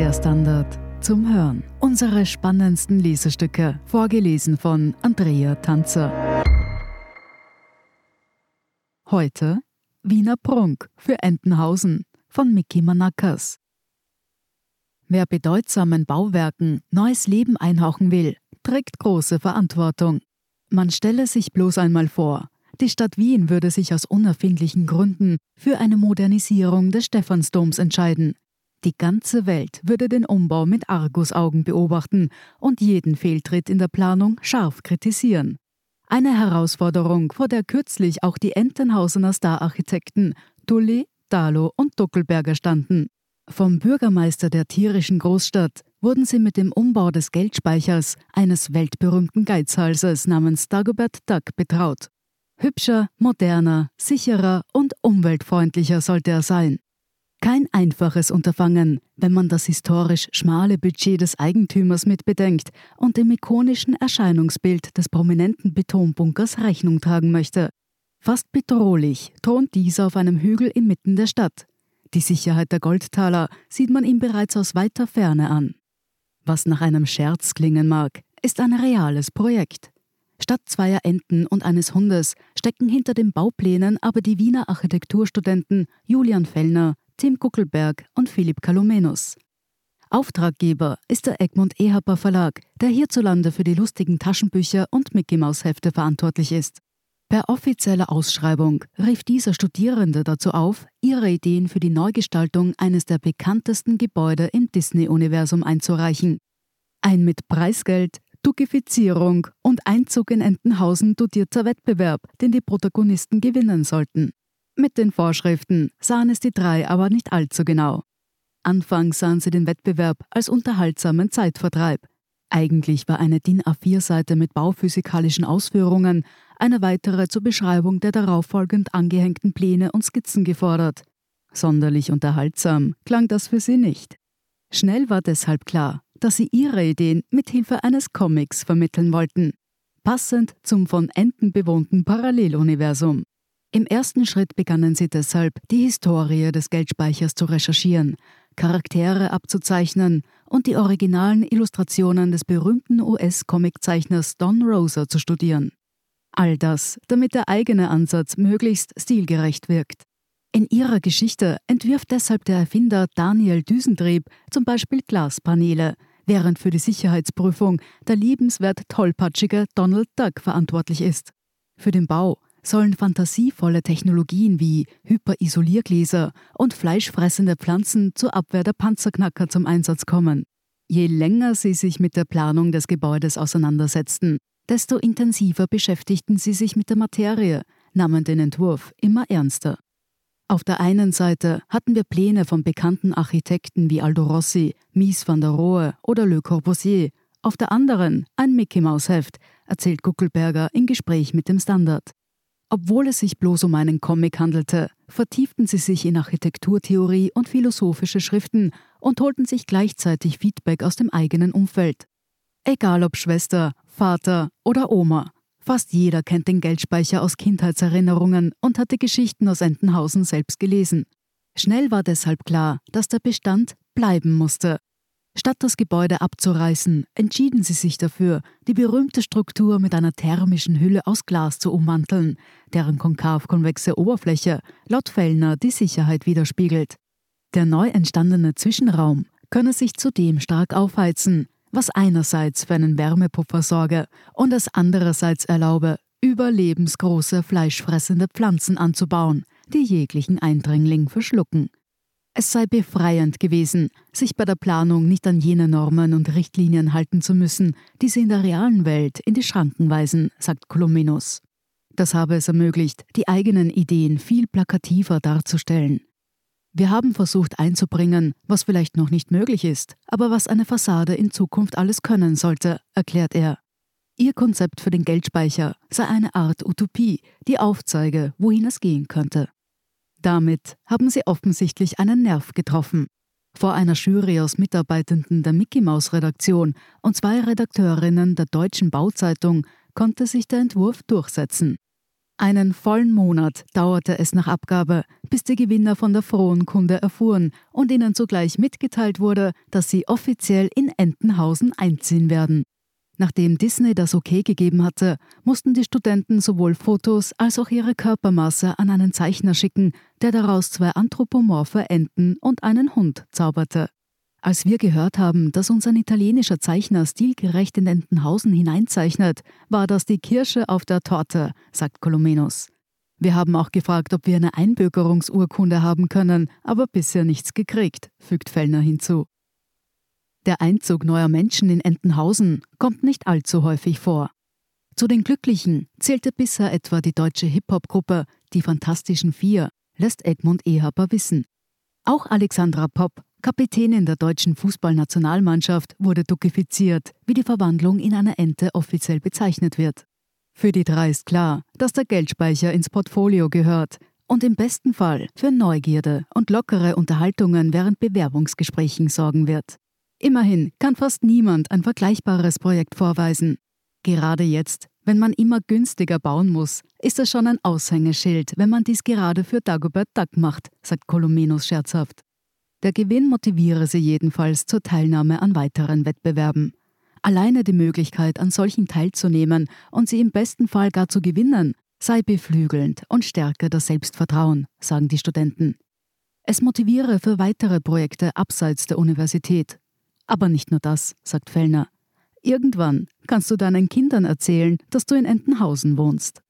Der Standard zum Hören. Unsere spannendsten Lesestücke, vorgelesen von Andrea Tanzer. Heute Wiener Prunk für Entenhausen von Miki Manakas. Wer bedeutsamen Bauwerken neues Leben einhauchen will, trägt große Verantwortung. Man stelle sich bloß einmal vor, die Stadt Wien würde sich aus unerfindlichen Gründen für eine Modernisierung des Stephansdoms entscheiden. Die ganze Welt würde den Umbau mit Argusaugen beobachten und jeden Fehltritt in der Planung scharf kritisieren. Eine Herausforderung, vor der kürzlich auch die Entenhausener Star-Architekten Dully, Dahlo und Duckelberger standen. Vom Bürgermeister der tierischen Großstadt wurden sie mit dem Umbau des Geldspeichers eines weltberühmten Geizhalses namens Dagobert Duck betraut. Hübscher, moderner, sicherer und umweltfreundlicher sollte er sein. Kein einfaches Unterfangen, wenn man das historisch schmale Budget des Eigentümers mitbedenkt und dem ikonischen Erscheinungsbild des prominenten Betonbunkers Rechnung tragen möchte. Fast bedrohlich thront dieser auf einem Hügel inmitten der Stadt. Die Sicherheit der Goldtaler sieht man ihm bereits aus weiter Ferne an. Was nach einem Scherz klingen mag, ist ein reales Projekt. Statt zweier Enten und eines Hundes stecken hinter den Bauplänen aber die Wiener Architekturstudenten Julian Fellner, Tim Kuckelberg und Philipp Kalomenus. Auftraggeber ist der Egmont Ehaper Verlag, der hierzulande für die lustigen Taschenbücher und Mickey-Maus-Hefte verantwortlich ist. Per offizieller Ausschreibung rief dieser Studierende dazu auf, ihre Ideen für die Neugestaltung eines der bekanntesten Gebäude im Disney-Universum einzureichen. Ein mit Preisgeld, Dukifizierung und Einzug in Entenhausen dotierter Wettbewerb, den die Protagonisten gewinnen sollten. Mit den Vorschriften sahen es die drei aber nicht allzu genau. Anfangs sahen sie den Wettbewerb als unterhaltsamen Zeitvertreib. Eigentlich war eine DIN A4-Seite mit bauphysikalischen Ausführungen, eine weitere zur Beschreibung der darauffolgend angehängten Pläne und Skizzen gefordert. Sonderlich unterhaltsam klang das für sie nicht. Schnell war deshalb klar, dass sie ihre Ideen mit Hilfe eines Comics vermitteln wollten. Passend zum von Enten bewohnten Paralleluniversum. Im ersten Schritt begannen sie deshalb, die Historie des Geldspeichers zu recherchieren, Charaktere abzuzeichnen und die originalen Illustrationen des berühmten US-Comiczeichners Don Rosa zu studieren. All das, damit der eigene Ansatz möglichst stilgerecht wirkt. In ihrer Geschichte entwirft deshalb der Erfinder Daniel Düsentrieb zum Beispiel Glaspaneele, während für die Sicherheitsprüfung der liebenswert tollpatschige Donald Duck verantwortlich ist. Für den Bau sollen fantasievolle Technologien wie Hyperisoliergläser und fleischfressende Pflanzen zur Abwehr der Panzerknacker zum Einsatz kommen. Je länger sie sich mit der Planung des Gebäudes auseinandersetzten, desto intensiver beschäftigten sie sich mit der Materie, nahmen den Entwurf immer ernster. Auf der einen Seite hatten wir Pläne von bekannten Architekten wie Aldo Rossi, Mies van der Rohe oder Le Corbusier, auf der anderen ein Mickey-Maus-Heft, erzählt Guckelberger im Gespräch mit dem Standard. Obwohl es sich bloß um einen Comic handelte, vertieften sie sich in Architekturtheorie und philosophische Schriften und holten sich gleichzeitig Feedback aus dem eigenen Umfeld. Egal ob Schwester, Vater oder Oma, Fast jeder kennt den Geldspeicher aus Kindheitserinnerungen und hat die Geschichten aus Entenhausen selbst gelesen. Schnell war deshalb klar, dass der Bestand bleiben musste. Statt das Gebäude abzureißen, entschieden sie sich dafür, die berühmte Struktur mit einer thermischen Hülle aus Glas zu ummanteln, deren konkav-konvexe Oberfläche laut Fellner die Sicherheit widerspiegelt. Der neu entstandene Zwischenraum könne sich zudem stark aufheizen, was einerseits für einen Wärmepuffer sorge und es andererseits erlaube, überlebensgroße fleischfressende Pflanzen anzubauen, die jeglichen Eindringling verschlucken. Es sei befreiend gewesen, sich bei der Planung nicht an jene Normen und Richtlinien halten zu müssen, die sie in der realen Welt in die Schranken weisen, sagt Colominus. Das habe es ermöglicht, die eigenen Ideen viel plakativer darzustellen. Wir haben versucht einzubringen, was vielleicht noch nicht möglich ist, aber was eine Fassade in Zukunft alles können sollte, erklärt er. Ihr Konzept für den Geldspeicher sei eine Art Utopie, die aufzeige, wohin es gehen könnte. Damit haben sie offensichtlich einen Nerv getroffen. Vor einer Jury aus Mitarbeitenden der Mickey Maus Redaktion und zwei Redakteurinnen der Deutschen Bauzeitung konnte sich der Entwurf durchsetzen. Einen vollen Monat dauerte es nach Abgabe, bis die Gewinner von der frohen Kunde erfuhren und ihnen zugleich mitgeteilt wurde, dass sie offiziell in Entenhausen einziehen werden. Nachdem Disney das Okay gegeben hatte, mussten die Studenten sowohl Fotos als auch ihre Körpermaße an einen Zeichner schicken, der daraus zwei anthropomorphe Enten und einen Hund zauberte. Als wir gehört haben, dass uns ein italienischer Zeichner stilgerecht in Entenhausen hineinzeichnet, war das die Kirsche auf der Torte, sagt Colomenos. Wir haben auch gefragt, ob wir eine Einbürgerungsurkunde haben können, aber bisher nichts gekriegt, fügt Fellner hinzu. Der Einzug neuer Menschen in Entenhausen kommt nicht allzu häufig vor. Zu den Glücklichen zählte bisher etwa die deutsche Hip-Hop-Gruppe Die Fantastischen Vier, lässt Egmont Ehaber wissen. Auch Alexandra Popp Kapitänin der deutschen Fußballnationalmannschaft wurde dukifiziert, wie die Verwandlung in eine Ente offiziell bezeichnet wird. Für die drei ist klar, dass der Geldspeicher ins Portfolio gehört und im besten Fall für Neugierde und lockere Unterhaltungen während Bewerbungsgesprächen sorgen wird. Immerhin kann fast niemand ein vergleichbares Projekt vorweisen. Gerade jetzt, wenn man immer günstiger bauen muss, ist es schon ein Aushängeschild, wenn man dies gerade für Dagobert Duck macht, sagt Colomenos scherzhaft. Der Gewinn motiviere sie jedenfalls zur Teilnahme an weiteren Wettbewerben. Alleine die Möglichkeit, an solchen teilzunehmen und sie im besten Fall gar zu gewinnen, sei beflügelnd und stärke das Selbstvertrauen, sagen die Studenten. Es motiviere für weitere Projekte abseits der Universität. Aber nicht nur das, sagt Fellner. Irgendwann kannst du deinen Kindern erzählen, dass du in Entenhausen wohnst.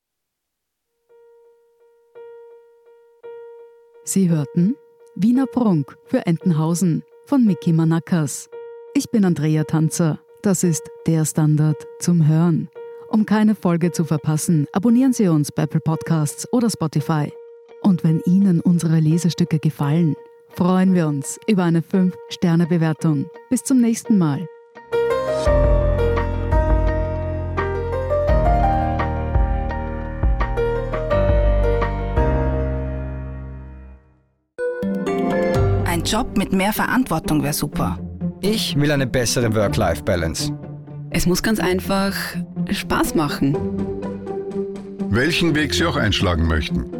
Sie hörten Wiener Prunk für Entenhausen von Mickey Manakas. Ich bin Andrea Tanzer. Das ist der Standard zum Hören. Um keine Folge zu verpassen, abonnieren Sie uns bei Apple Podcasts oder Spotify. Und wenn Ihnen unsere Lesestücke gefallen, freuen wir uns über eine 5-Sterne-Bewertung. Bis zum nächsten Mal. Ein Job mit mehr Verantwortung wäre super. Ich will eine bessere Work-Life-Balance. Es muss ganz einfach Spaß machen. Welchen Weg Sie auch einschlagen möchten.